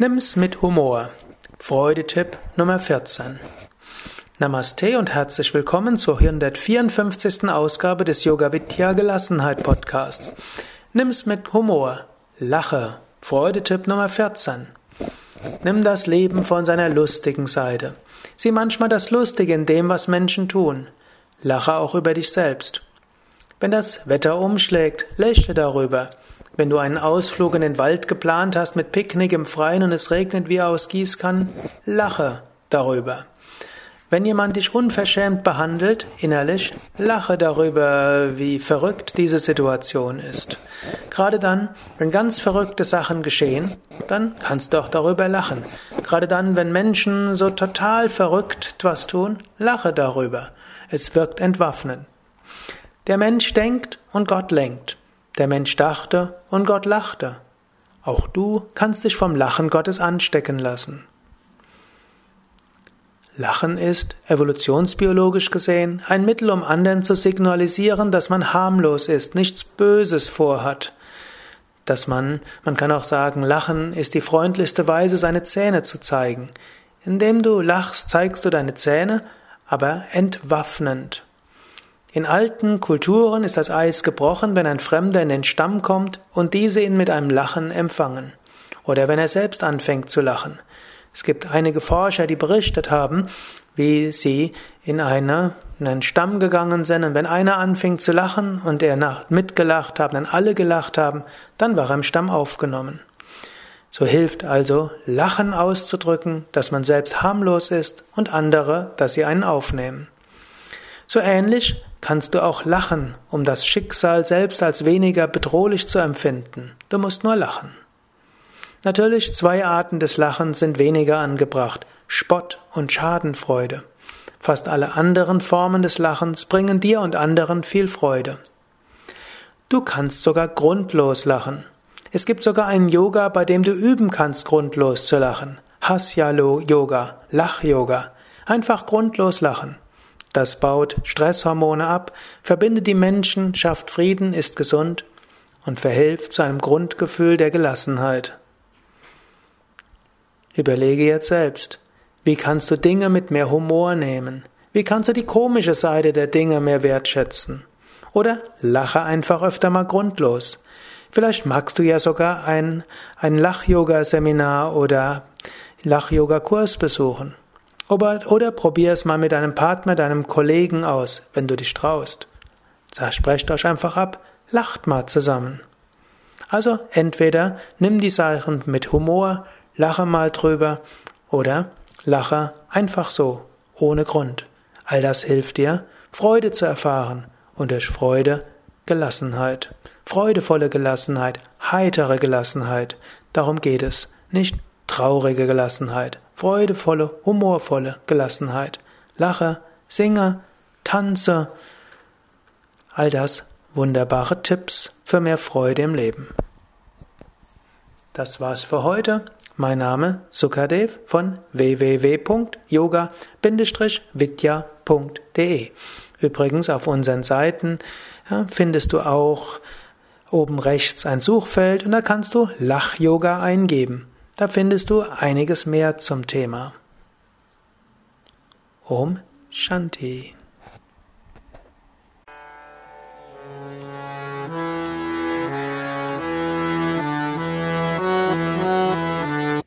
Nimm's mit Humor. Freudetipp Nummer 14. Namaste und herzlich willkommen zur 154. Ausgabe des Yoga Vidya Gelassenheit Podcasts. Nimm's mit Humor. Lache. Freudetipp Nummer 14. Nimm das Leben von seiner lustigen Seite. Sieh manchmal das Lustige in dem, was Menschen tun. Lache auch über dich selbst. Wenn das Wetter umschlägt, lächle darüber. Wenn du einen Ausflug in den Wald geplant hast mit Picknick im Freien und es regnet wie aus Gießkannen, lache darüber. Wenn jemand dich unverschämt behandelt, innerlich, lache darüber, wie verrückt diese Situation ist. Gerade dann, wenn ganz verrückte Sachen geschehen, dann kannst du auch darüber lachen. Gerade dann, wenn Menschen so total verrückt was tun, lache darüber. Es wirkt entwaffnend. Der Mensch denkt und Gott lenkt. Der Mensch dachte und Gott lachte. Auch du kannst dich vom Lachen Gottes anstecken lassen. Lachen ist, evolutionsbiologisch gesehen, ein Mittel, um anderen zu signalisieren, dass man harmlos ist, nichts Böses vorhat. Dass man, man kann auch sagen, Lachen ist die freundlichste Weise, seine Zähne zu zeigen. Indem du lachst, zeigst du deine Zähne, aber entwaffnend. In alten Kulturen ist das Eis gebrochen, wenn ein Fremder in den Stamm kommt und diese ihn mit einem Lachen empfangen. Oder wenn er selbst anfängt zu lachen. Es gibt einige Forscher, die berichtet haben, wie sie in, eine, in einen Stamm gegangen sind und wenn einer anfing zu lachen und er mitgelacht hat, dann alle gelacht haben, dann war er im Stamm aufgenommen. So hilft also Lachen auszudrücken, dass man selbst harmlos ist und andere, dass sie einen aufnehmen. So ähnlich kannst du auch lachen, um das Schicksal selbst als weniger bedrohlich zu empfinden. Du musst nur lachen. Natürlich, zwei Arten des Lachens sind weniger angebracht, Spott und Schadenfreude. Fast alle anderen Formen des Lachens bringen dir und anderen viel Freude. Du kannst sogar grundlos lachen. Es gibt sogar einen Yoga, bei dem du üben kannst, grundlos zu lachen. Hasya Yoga, Lach-Yoga. Einfach grundlos lachen. Das baut Stresshormone ab, verbindet die Menschen, schafft Frieden, ist gesund und verhilft zu einem Grundgefühl der Gelassenheit. Überlege jetzt selbst, wie kannst du Dinge mit mehr Humor nehmen? Wie kannst du die komische Seite der Dinge mehr wertschätzen? Oder lache einfach öfter mal grundlos. Vielleicht magst du ja sogar ein, ein Lach-Yoga-Seminar oder Lach-Yoga-Kurs besuchen. Oder, oder probier es mal mit deinem Partner, deinem Kollegen aus, wenn du dich traust. Sprecht euch einfach ab, lacht mal zusammen. Also entweder nimm die Sachen mit Humor, lache mal drüber oder lache einfach so, ohne Grund. All das hilft dir, Freude zu erfahren und durch Freude Gelassenheit. Freudevolle Gelassenheit, heitere Gelassenheit. Darum geht es. Nicht traurige Gelassenheit, freudevolle, humorvolle Gelassenheit. Lache, singe, tanze. All das wunderbare Tipps für mehr Freude im Leben. Das war's für heute. Mein Name Sukadev von www.yoga-vidya.de. Übrigens auf unseren Seiten findest du auch oben rechts ein Suchfeld und da kannst du Lach-Yoga eingeben. Da findest du einiges mehr zum Thema. Om Shanti